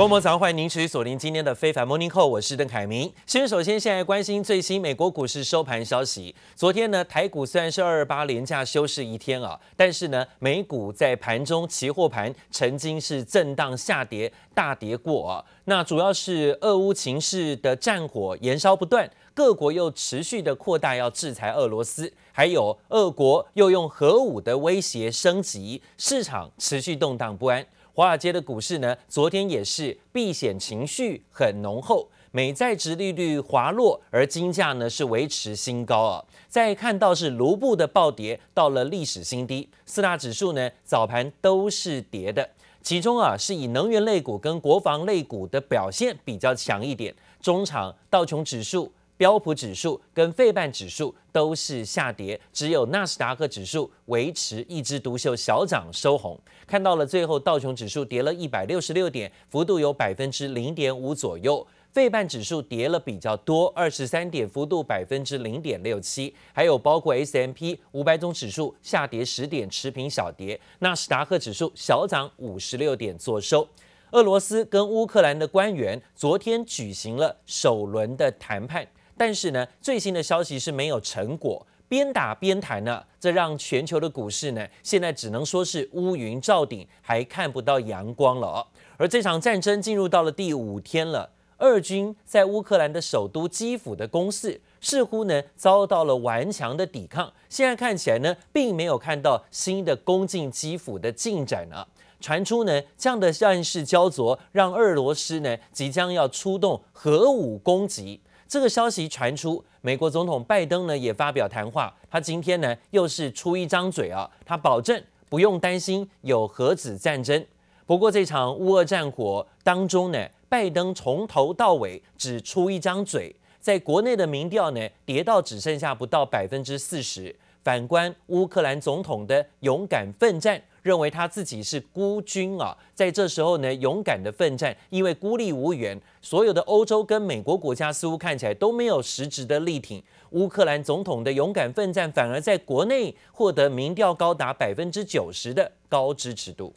观众早上欢迎您持续锁定今天的非凡 Morning Call，我是邓凯明。先首先现在关心最新美国股市收盘消息。昨天呢，台股虽然是二二八连假休市一天啊，但是呢，美股在盘中期货盘曾经是震荡下跌，大跌过啊。那主要是俄乌情势的战火延烧不断，各国又持续的扩大要制裁俄罗斯，还有俄国又用核武的威胁升级，市场持续动荡不安。华尔街的股市呢，昨天也是避险情绪很浓厚，美债值利率滑落，而金价呢是维持新高啊。再看到是卢布的暴跌到了历史新低，四大指数呢早盘都是跌的，其中啊是以能源类股跟国防类股的表现比较强一点，中场道琼指数。标普指数跟费半指数都是下跌，只有纳斯达克指数维持一枝独秀，小涨收红。看到了最后，道琼指数跌了一百六十六点，幅度有百分之零点五左右；费半指数跌了比较多，二十三点，幅度百分之零点六七。还有包括 S M P 五百种指数下跌十点，持平小跌。纳斯达克指数小涨五十六点，作收。俄罗斯跟乌克兰的官员昨天举行了首轮的谈判。但是呢，最新的消息是没有成果，边打边谈呢，这让全球的股市呢，现在只能说是乌云罩顶，还看不到阳光了。而这场战争进入到了第五天了，俄军在乌克兰的首都基辅的攻势似乎呢遭到了顽强的抵抗，现在看起来呢，并没有看到新的攻进基辅的进展呢。传出呢这样的战事焦灼，让俄罗斯呢即将要出动核武攻击。这个消息传出，美国总统拜登呢也发表谈话，他今天呢又是出一张嘴啊，他保证不用担心有核子战争。不过这场乌俄战火当中呢，拜登从头到尾只出一张嘴，在国内的民调呢跌到只剩下不到百分之四十。反观乌克兰总统的勇敢奋战。认为他自己是孤军啊，在这时候呢，勇敢的奋战，因为孤立无援，所有的欧洲跟美国国家似乎看起来都没有实质的力挺。乌克兰总统的勇敢奋战，反而在国内获得民调高达百分之九十的高支持度。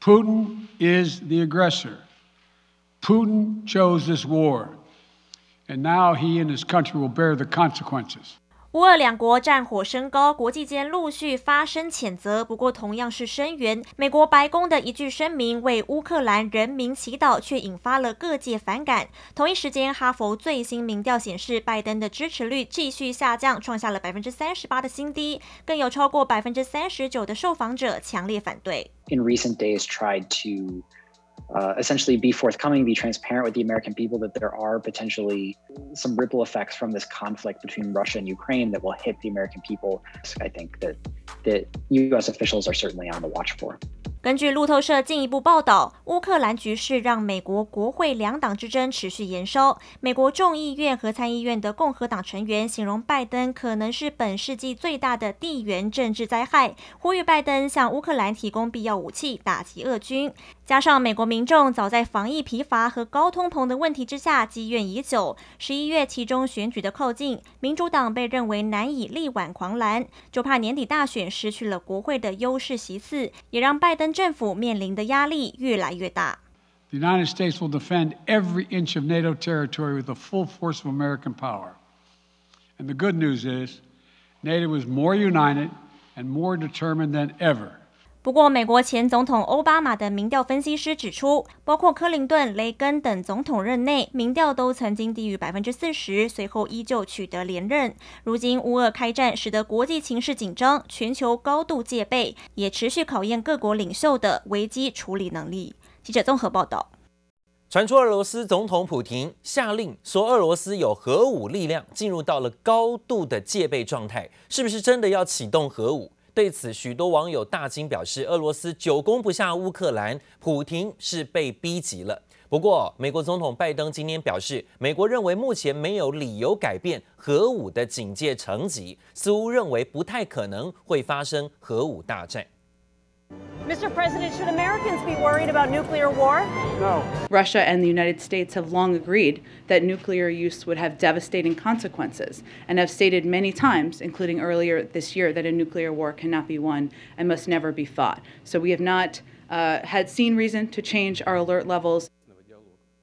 Putin is the aggressor. Putin chose this war, and now he and his country will bear the consequences. 乌俄两国战火升高，国际间陆续发声谴责。不过，同样是声援，美国白宫的一句声明为乌克兰人民祈祷，却引发了各界反感。同一时间，哈佛最新民调显示，拜登的支持率继续下降，创下了百分之三十八的新低，更有超过百分之三十九的受访者强烈反对。In recent days, tried to Uh, essentially be forthcoming, be transparent with the American people that there are potentially some ripple effects from this conflict between Russia and Ukraine that will hit the American people. I think that that U.S. officials are certainly on the watch for. 根据路透社进一步报道，乌克兰局势让美国国会两党之争持续延烧。美国众议院和参议院的共和党成员形容拜登可能是本世纪最大的地缘政治灾害，呼吁拜登向乌克兰提供必要武器打击俄军。加上美国民众早在防疫疲乏和高通膨的问题之下积怨已久，十一月其中选举的靠近，民主党被认为难以力挽狂澜，就怕年底大选失去了国会的优势席次，也让拜登政府面临的压力越来越大。The United States will defend every inch of NATO territory with the full force of American power. And the good news is, NATO is more united and more determined than ever. 不过，美国前总统奥巴马的民调分析师指出，包括克林顿、雷根等总统任内，民调都曾经低于百分之四十，随后依旧取得连任。如今乌俄开战，使得国际情势紧张，全球高度戒备，也持续考验各国领袖的危机处理能力。记者综合报道。传出俄罗斯总统普廷下令说，俄罗斯有核武力量进入到了高度的戒备状态，是不是真的要启动核武？对此，许多网友大惊，表示俄罗斯久攻不下乌克兰，普廷是被逼急了。不过，美国总统拜登今天表示，美国认为目前没有理由改变核武的警戒层级，似乎认为不太可能会发生核武大战。Mr. President, should Americans be worried about nuclear war? No. Russia and the United States have long agreed that nuclear use would have devastating consequences and have stated many times, including earlier this year, that a nuclear war cannot be won and must never be fought. So we have not uh, had seen reason to change our alert levels.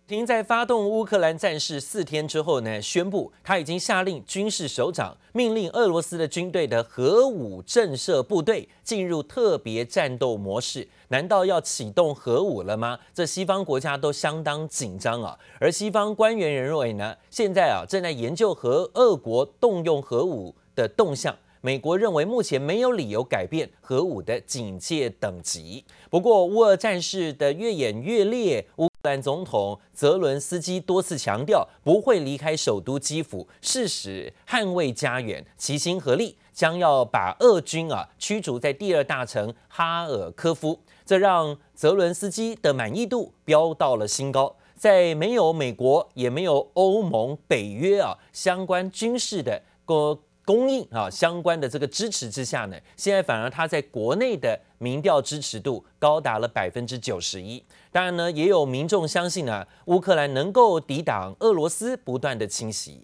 停在发动乌克兰战事四天之后呢，宣布他已经下令军事首长命令俄罗斯的军队的核武震慑部队进入特别战斗模式。难道要启动核武了吗？这西方国家都相当紧张啊。而西方官员认为呢，现在啊正在研究和俄国动用核武的动向。美国认为目前没有理由改变核武的警戒等级。不过乌俄战事的越演越烈，乌兰总统泽伦斯基多次强调不会离开首都基辅，誓死捍卫家园，齐心合力将要把俄军啊驱逐在第二大城哈尔科夫。这让泽伦斯基的满意度飙到了新高。在没有美国也没有欧盟、北约啊相关军事的供。供应啊相关的这个支持之下呢，现在反而他在国内的民调支持度高达了百分之九十一。当然呢，也有民众相信呢，乌克兰能够抵挡俄罗斯不断的侵袭。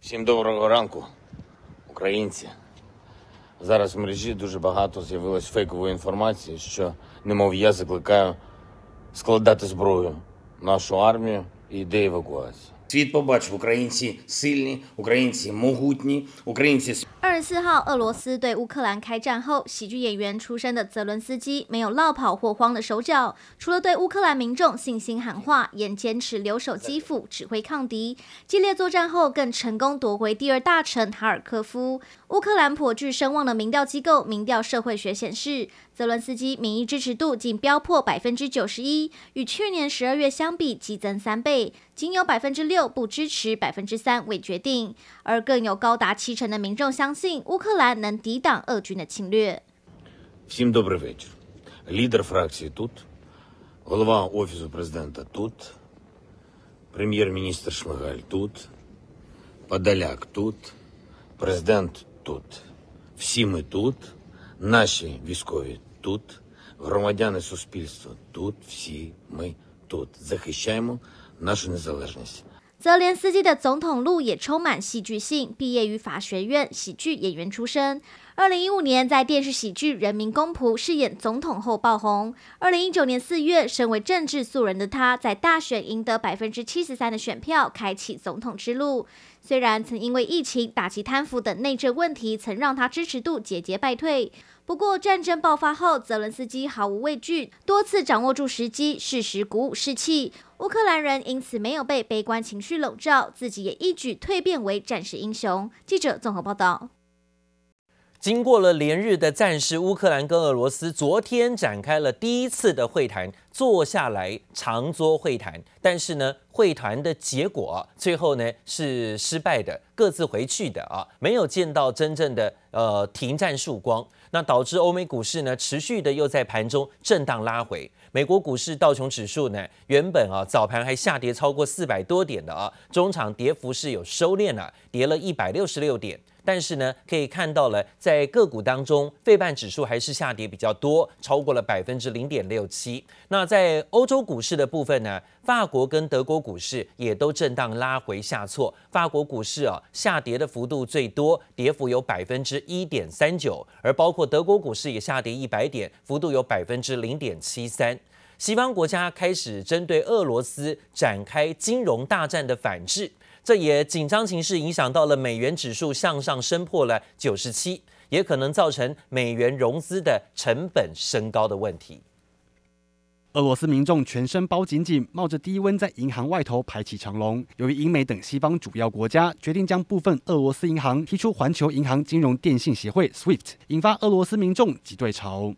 Всім доброго ранку, українці. Зараз в мережі дуже багато з'явилось фейкової інформації, що немов я закликаю складати зброю нашу армію і йде евакуація. Світ побачив українці сильні, українці могутні, українці 二十四号，俄罗斯对乌克兰开战后，喜剧演员出身的泽伦斯基没有落跑或慌了手脚，除了对乌克兰民众信心喊话，也坚持留守基辅指挥抗敌。激烈作战后，更成功夺回第二大城哈尔科夫。乌克兰颇具声望的民调机构民调社会学显示，泽伦斯基民意支持度仅飙破百分之九十一，与去年十二月相比激增三倍，仅有百分之六不支持，百分之三未决定，而更有高达七成的民众相信乌克兰能抵挡俄军的侵略。Всім добрий вечір. Лідер фракції тут, голова офісу президента тут, прем'єр-міністр Шмигаль тут, Подоляк тут, президент тут. Всі ми тут, наші військові тут, громадяни суспільства тут, всі ми тут. Захищаємо нашу незалежність. 泽连斯基的总统路也充满戏剧性，毕业于法学院，喜剧演员出身。二零一五年在电视喜剧《人民公仆》饰演总统后爆红。二零一九年四月，身为政治素人的他，在大选赢得百分之七十三的选票，开启总统之路。虽然曾因为疫情、打击贪腐等内政问题，曾让他支持度节节败退。不过战争爆发后，泽伦斯基毫无畏惧，多次掌握住时机，适时鼓舞士气。乌克兰人因此没有被悲观情绪笼罩，自己也一举蜕变为战士英雄。记者综合报道。经过了连日的战事，乌克兰跟俄罗斯昨天展开了第一次的会谈，坐下来长桌会谈。但是呢，会谈的结果最后呢是失败的，各自回去的啊，没有见到真正的呃停战曙光。那导致欧美股市呢持续的又在盘中震荡拉回。美国股市道琼指数呢原本啊早盘还下跌超过四百多点的啊，中场跌幅是有收敛了啊，跌了一百六十六点。但是呢，可以看到了，在个股当中，费半指数还是下跌比较多，超过了百分之零点六七。那在欧洲股市的部分呢，法国跟德国股市也都震荡拉回下挫。法国股市啊，下跌的幅度最多，跌幅有百分之一点三九，而包括德国股市也下跌一百点，幅度有百分之零点七三。西方国家开始针对俄罗斯展开金融大战的反制。这也紧张情势影响到了美元指数向上升破了九十七，也可能造成美元融资的成本升高的问题。俄罗斯民众全身包紧紧，冒着低温在银行外头排起长龙。由于英美等西方主要国家决定将部分俄罗斯银行踢出环球银行金融电信协会 （SWIFT），引发俄罗斯民众挤兑潮。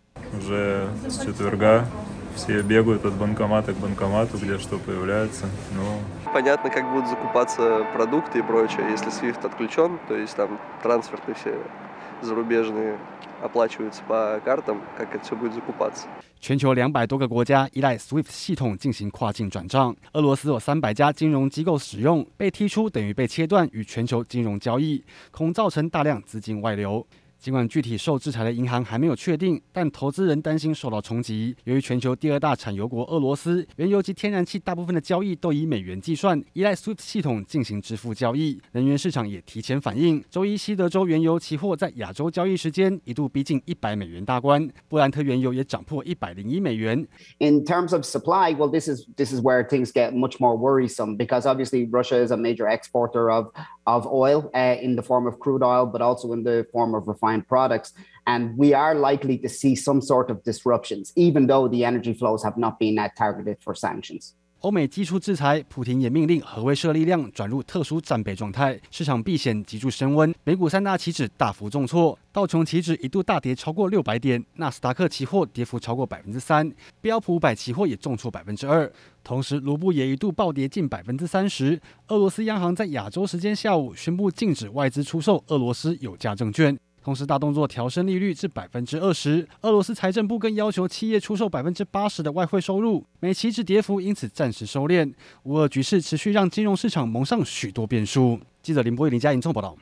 全球两百多个国家依赖 SWIFT 系统进行跨境转账，俄罗斯有三百家金融机构使用，被踢出等于被切断与全球金融交易，恐造成大量资金外流。尽管具体受制裁的银行还没有确定，但投资人担心受到冲击。由于全球第二大产油国俄罗斯，原油及天然气大部分的交易都以美元计算，依赖 SWIFT 系统进行支付交易。能源市场也提前反应，周一西德州原油期货在亚洲交易时间一度逼近一百美元大关，布兰特原油也涨破一百零一美元。In terms of supply, well, this is this is where things get much more worrisome because obviously Russia is a major exporter of of oil uh, in the form of crude oil, but also in the form of refined products. And we are likely to see some sort of disruptions, even though the energy flows have not been that targeted for sanctions. 欧美祭出制裁，普廷也命令核威慑力量转入特殊战备状态，市场避险急剧升温，美股三大期指大幅重挫，道琼期指一度大跌超过六百点，纳斯达克期货跌幅超过百分之三，标普五百期货也重挫百分之二，同时卢布也一度暴跌近百分之三十。俄罗斯央行在亚洲时间下午宣布禁止外资出售俄罗斯有价证券。同时，大动作调升利率至百分之二十。俄罗斯财政部更要求企业出售百分之八十的外汇收入。美期指跌幅因此暂时收敛。乌俄局势持续让金融市场蒙上许多变数。记者林波、林佳莹综合报道。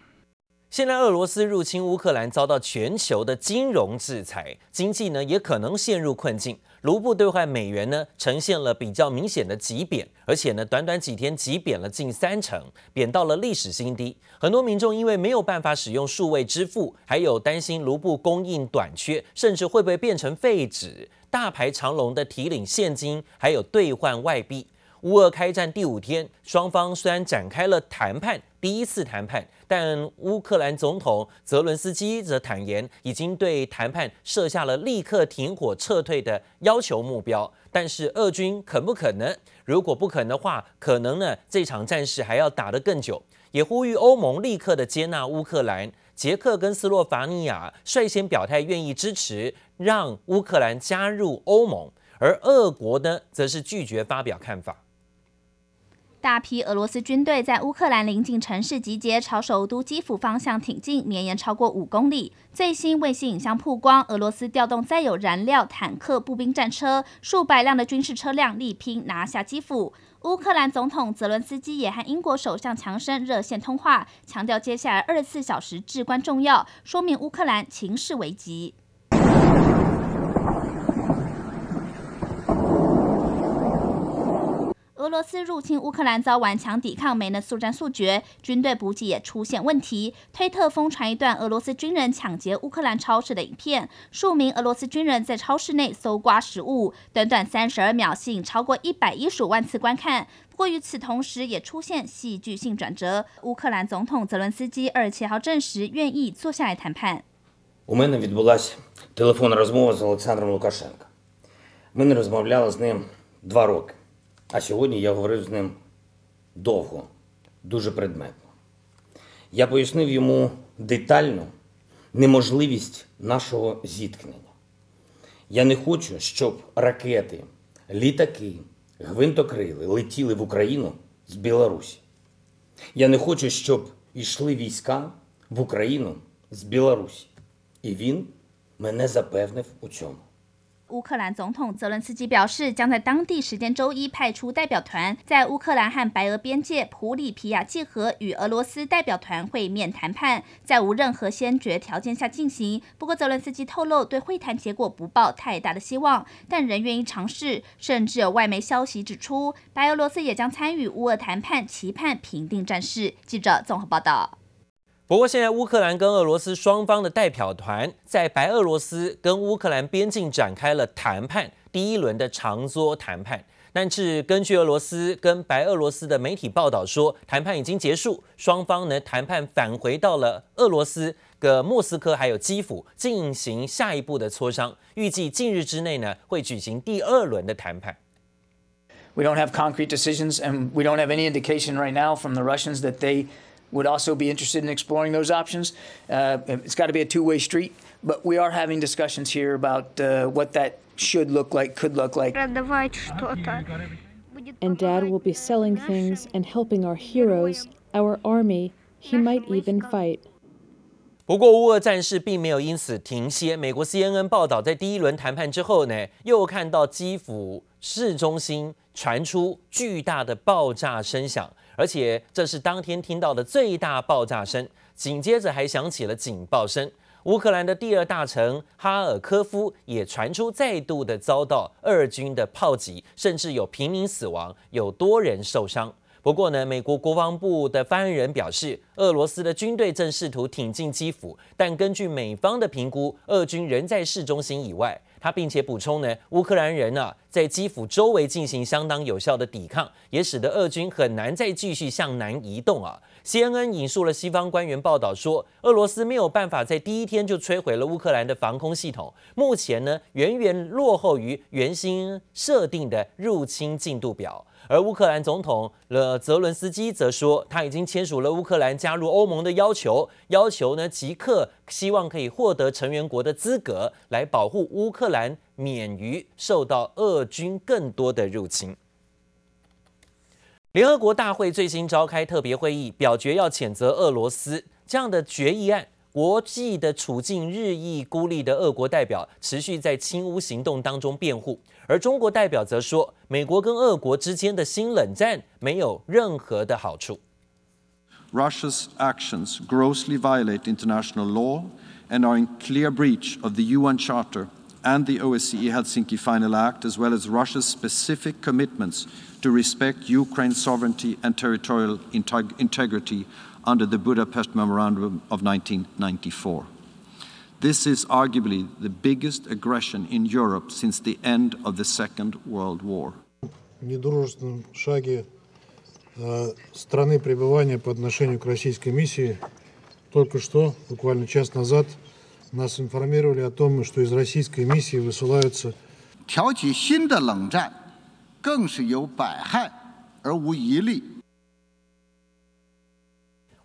现在俄罗斯入侵乌克兰，遭到全球的金融制裁，经济呢也可能陷入困境。卢布兑换美元呢呈现了比较明显的急贬，而且呢短短几天急贬了近三成，贬到了历史新低。很多民众因为没有办法使用数位支付，还有担心卢布供应短缺，甚至会不会变成废纸，大排长龙的提领现金，还有兑换外币。乌俄开战第五天，双方虽然展开了谈判，第一次谈判，但乌克兰总统泽伦斯基则坦言，已经对谈判设下了立刻停火撤退的要求目标。但是俄军肯不可能？如果不可能的话，可能呢这场战事还要打得更久。也呼吁欧盟立刻的接纳乌克兰。捷克跟斯洛伐尼亚率先表态愿意支持，让乌克兰加入欧盟，而俄国呢，则是拒绝发表看法。大批俄罗斯军队在乌克兰临近城市集结，朝首都基辅方向挺进，绵延超过五公里。最新卫星影像曝光，俄罗斯调动载有燃料、坦克、步兵战车，数百辆的军事车辆力拼拿下基辅。乌克兰总统泽伦斯基也和英国首相强生热线通话，强调接下来二十四小时至关重要，说明乌克兰情势危急。俄罗斯入侵乌克兰遭顽强抵抗，没能速战速决，军队补给也出现问题。推特疯传一段俄罗斯军人抢劫乌克兰超市的影片，数名俄罗斯军人在超市内搜刮食物，短短三十二秒吸引超过一百一十五万次观看。不过与此同时，也出现戏剧性转折。乌克兰总统泽伦斯基二十七号证实愿意坐下来谈判。У мене відбулася телефонна розмова з Олександром Лукашенко. Ми не розмовляли з ним два роки. А сьогодні я говорив з ним довго, дуже предметно. Я пояснив йому детально неможливість нашого зіткнення. Я не хочу, щоб ракети, літаки, гвинтокрили летіли в Україну з Білорусі. Я не хочу, щоб йшли війська в Україну з Білорусі. І він мене запевнив у цьому. 乌克兰总统泽伦斯基表示，将在当地时间周一派出代表团，在乌克兰和白俄边界普里皮亚季河与俄罗斯代表团会面谈判，在无任何先决条件下进行。不过，泽伦斯基透露，对会谈结果不抱太大的希望，但仍愿意尝试。甚至有外媒消息指出，白俄罗斯也将参与乌俄谈判，期盼平定战事。记者综合报道。不过，现在乌克兰跟俄罗斯双方的代表团在白俄罗斯跟乌克兰边境展开了谈判，第一轮的长桌谈判。但是，根据俄罗斯跟白俄罗斯的媒体报道说，谈判已经结束，双方呢谈判返回到了俄罗斯的莫斯科还有基辅进行下一步的磋商，预计近日之内呢会举行第二轮的谈判。We don't have concrete decisions, and we don't have any indication right now from the Russians that they would also be interested in exploring those options. Uh, it's got to be a two-way street, but we are having discussions here about uh, what that should look like, could look like. And Dad will be selling things and helping our heroes, our army. He might even fight. 不过，乌俄战事并没有因此停歇。美国 CNN 报道，在第一轮谈判之后呢，又看到基辅市中心传出巨大的爆炸声响。 而且这是当天听到的最大爆炸声，紧接着还响起了警报声。乌克兰的第二大城哈尔科夫也传出再度的遭到俄军的炮击，甚至有平民死亡，有多人受伤。不过呢，美国国防部的发言人表示，俄罗斯的军队正试图挺进基辅，但根据美方的评估，俄军仍在市中心以外。他并且补充呢，乌克兰人啊，在基辅周围进行相当有效的抵抗，也使得俄军很难再继续向南移动啊。CNN 引述了西方官员报道说，俄罗斯没有办法在第一天就摧毁了乌克兰的防空系统，目前呢，远远落后于原先设定的入侵进度表。而乌克兰总统了泽伦斯基则说，他已经签署了乌克兰加入欧盟的要求，要求呢即刻希望可以获得成员国的资格，来保护乌克兰免于受到俄军更多的入侵。联合国大会最新召开特别会议，表决要谴责俄罗斯这样的决议案。国际的处境日益孤立的俄国代表持续在亲乌行动当中辩护，而中国代表则说，美国跟俄国之间的新冷战没有任何的好处。Russia's actions grossly violate international law and are in clear breach of the UN Charter and the OSCE Helsinki Final Act, as well as Russia's specific commitments to respect Ukraine's sovereignty and territorial integrity. Under the Budapest Memorandum of 1994. This is arguably the biggest aggression in Europe since the end of the Second World War. Недружественном шаге страны пребывания по отношению к российской миссии только что, буквально час назад, нас информировали о том, что из российской миссии высылаются 挑起新的冷战，更是有百害而无一利。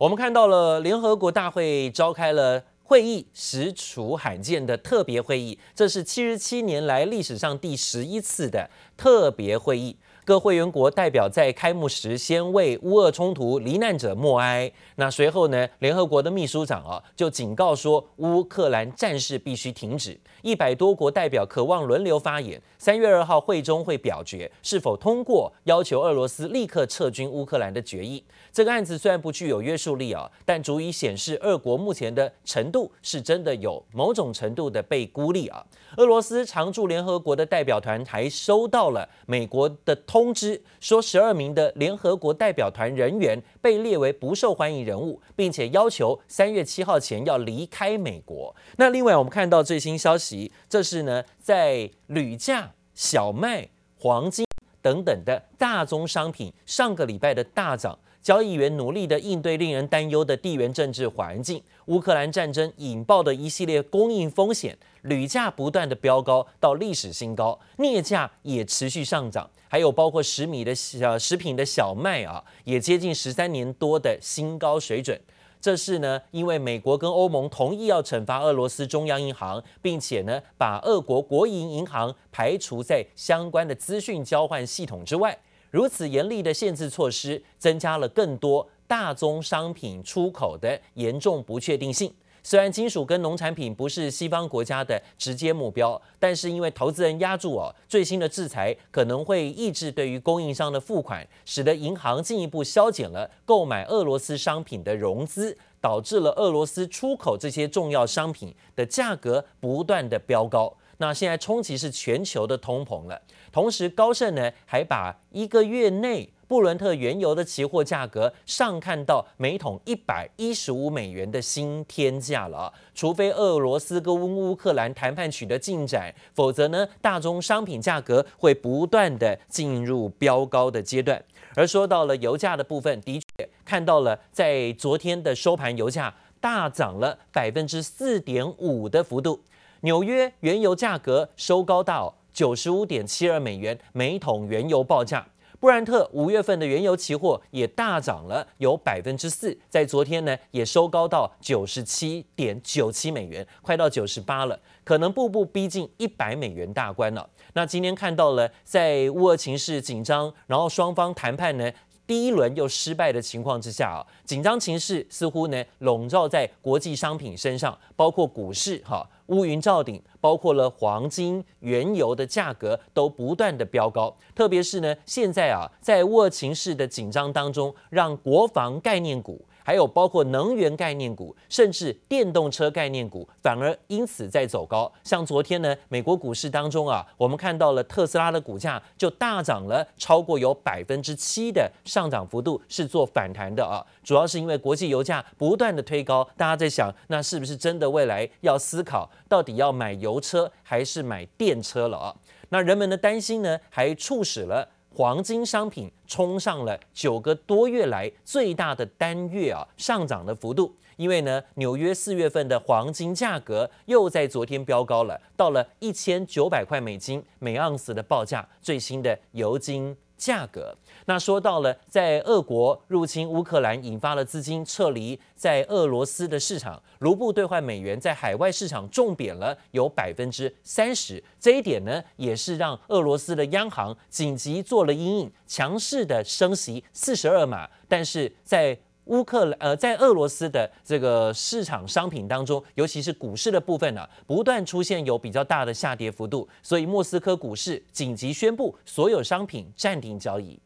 我们看到了联合国大会召开了会议，实属罕见的特别会议。这是七十七年来历史上第十一次的特别会议。各会员国代表在开幕时先为乌俄冲突罹难者默哀。那随后呢，联合国的秘书长啊就警告说，乌克兰战事必须停止。一百多国代表渴望轮流发言。三月二号会中会表决是否通过要求俄罗斯立刻撤军乌克兰的决议。这个案子虽然不具有约束力啊，但足以显示俄国目前的程度是真的有某种程度的被孤立啊。俄罗斯常驻联合国的代表团还收到了美国的通通知，说十二名的联合国代表团人员被列为不受欢迎人物，并且要求三月七号前要离开美国。那另外我们看到最新消息，这是呢在铝价。小麦、黄金等等的大宗商品上个礼拜的大涨，交易员努力的应对令人担忧的地缘政治环境，乌克兰战争引爆的一系列供应风险，铝价不断的飙高到历史新高，镍价也持续上涨，还有包括食米的小食品的小麦啊，也接近十三年多的新高水准。这是呢，因为美国跟欧盟同意要惩罚俄罗斯中央银行，并且呢，把俄国国营银行排除在相关的资讯交换系统之外。如此严厉的限制措施，增加了更多大宗商品出口的严重不确定性。虽然金属跟农产品不是西方国家的直接目标，但是因为投资人押注哦，最新的制裁可能会抑制对于供应商的付款，使得银行进一步削减了购买俄罗斯商品的融资，导致了俄罗斯出口这些重要商品的价格不断的飙高。那现在冲击是全球的通膨了，同时高盛呢还把一个月内布伦特原油的期货价格上看到每桶一百一十五美元的新天价了！除非俄罗斯跟乌克兰谈判取得进展，否则呢大宗商品价格会不断的进入飙高的阶段。而说到了油价的部分，的确看到了在昨天的收盘油价大涨了百分之四点五的幅度。纽约原油价格收高到九十五点七二美元每桶原油报价，布兰特五月份的原油期货也大涨了有百分之四，在昨天呢也收高到九十七点九七美元，快到九十八了，可能步步逼近一百美元大关了。那今天看到了在乌俄情势紧张，然后双方谈判呢第一轮又失败的情况之下啊，紧张情势似乎呢笼罩在国际商品身上，包括股市哈。乌云罩顶，包括了黄金、原油的价格都不断的飙高，特别是呢，现在啊，在乌俄情势的紧张当中，让国防概念股还有包括能源概念股，甚至电动车概念股，反而因此在走高。像昨天呢，美国股市当中啊，我们看到了特斯拉的股价就大涨了超过有百分之七的上涨幅度，是做反弹的啊。主要是因为国际油价不断的推高，大家在想，那是不是真的未来要思考到底要买油车还是买电车了啊？那人们的担心呢，还促使了。黄金商品冲上了九个多月来最大的单月啊上涨的幅度，因为呢，纽约四月份的黄金价格又在昨天飙高了，到了一千九百块美金每盎司的报价，最新的油金。价格。那说到了，在俄国入侵乌克兰引发了资金撤离，在俄罗斯的市场，卢布兑换美元在海外市场重贬了有百分之三十。这一点呢，也是让俄罗斯的央行紧急做了阴影，强势的升息四十二码，但是在乌克兰呃，在俄罗斯的这个市场商品当中，尤其是股市的部分呢、啊，不断出现有比较大的下跌幅度，所以莫斯科股市紧急宣布所有商品暂停交易。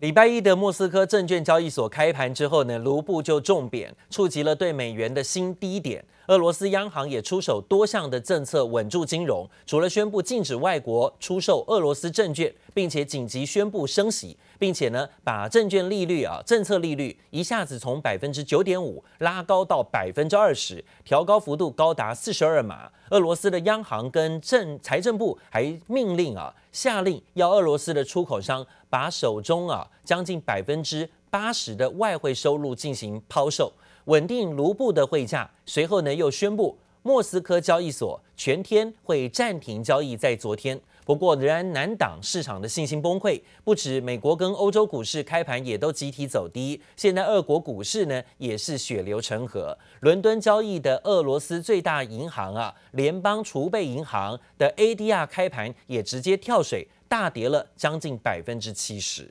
礼拜一的莫斯科证券交易所开盘之后呢，卢布就重贬，触及了对美元的新低点。俄罗斯央行也出手多项的政策稳住金融，除了宣布禁止外国出售俄罗斯证券，并且紧急宣布升息，并且呢把证券利率啊政策利率一下子从百分之九点五拉高到百分之二十，调高幅度高达四十二码。俄罗斯的央行跟政财政部还命令啊下令要俄罗斯的出口商把手中啊将近百分之八十的外汇收入进行抛售。稳定卢布的汇价，随后呢又宣布莫斯科交易所全天会暂停交易。在昨天，不过仍然难挡市场的信心崩溃，不止美国跟欧洲股市开盘也都集体走低。现在俄国股市呢也是血流成河，伦敦交易的俄罗斯最大银行啊联邦储备银行的 ADR 开盘也直接跳水，大跌了将近百分之七十。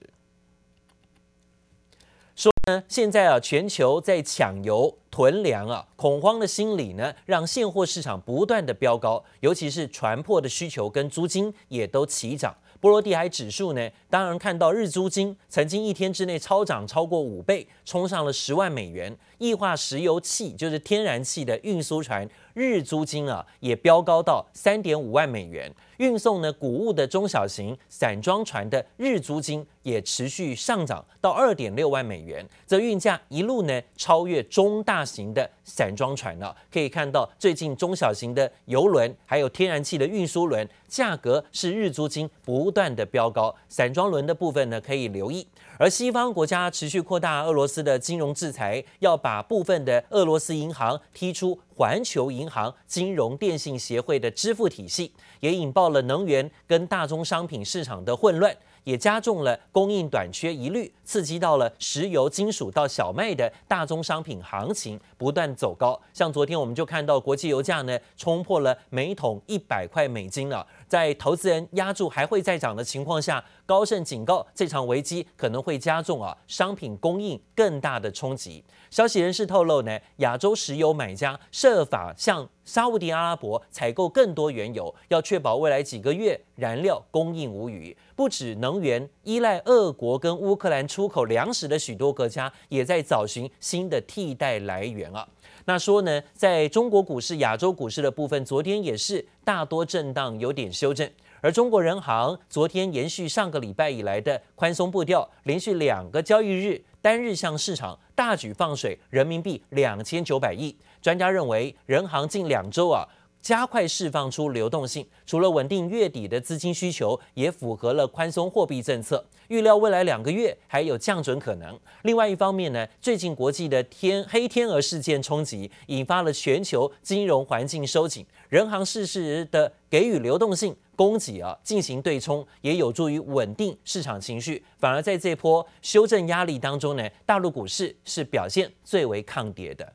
说呢现在啊，全球在抢油囤粮啊，恐慌的心理呢，让现货市场不断的飙高，尤其是船舶的需求跟租金也都齐涨。波罗的海指数呢，当然看到日租金曾经一天之内超涨超过五倍，冲上了十万美元。液化石油气就是天然气的运输船日租金啊，也飙高到三点五万美元。运送呢谷物的中小型散装船的日租金也持续上涨到二点六万美元，则运价一路呢超越中大型的散装船了。可以看到，最近中小型的油轮还有天然气的运输轮价格是日租金不断的飙高，散装轮的部分呢可以留意。而西方国家持续扩大俄罗斯的金融制裁，要把部分的俄罗斯银行踢出环球银行金融电信协会的支付体系，也引爆了能源跟大宗商品市场的混乱。也加重了供应短缺疑虑，刺激到了石油、金属到小麦的大宗商品行情不断走高。像昨天我们就看到国际油价呢冲破了每桶一百块美金了。在投资人押注还会再涨的情况下，高盛警告这场危机可能会加重啊商品供应更大的冲击。消息人士透露呢，亚洲石油买家设法向沙乌地阿拉伯采购更多原油，要确保未来几个月燃料供应无虞。不止能源依赖俄国跟乌克兰出口粮食的许多国家，也在找寻新的替代来源啊。那说呢，在中国股市、亚洲股市的部分，昨天也是大多震荡，有点修正。而中国人行昨天延续上个礼拜以来的宽松步调，连续两个交易日单日向市场大举放水人民币两千九百亿。专家认为，人行近两周啊。加快释放出流动性，除了稳定月底的资金需求，也符合了宽松货币政策。预料未来两个月还有降准可能。另外一方面呢，最近国际的天黑天鹅事件冲击，引发了全球金融环境收紧。人行适时的给予流动性供给啊，进行对冲，也有助于稳定市场情绪。反而在这波修正压力当中呢，大陆股市是表现最为抗跌的。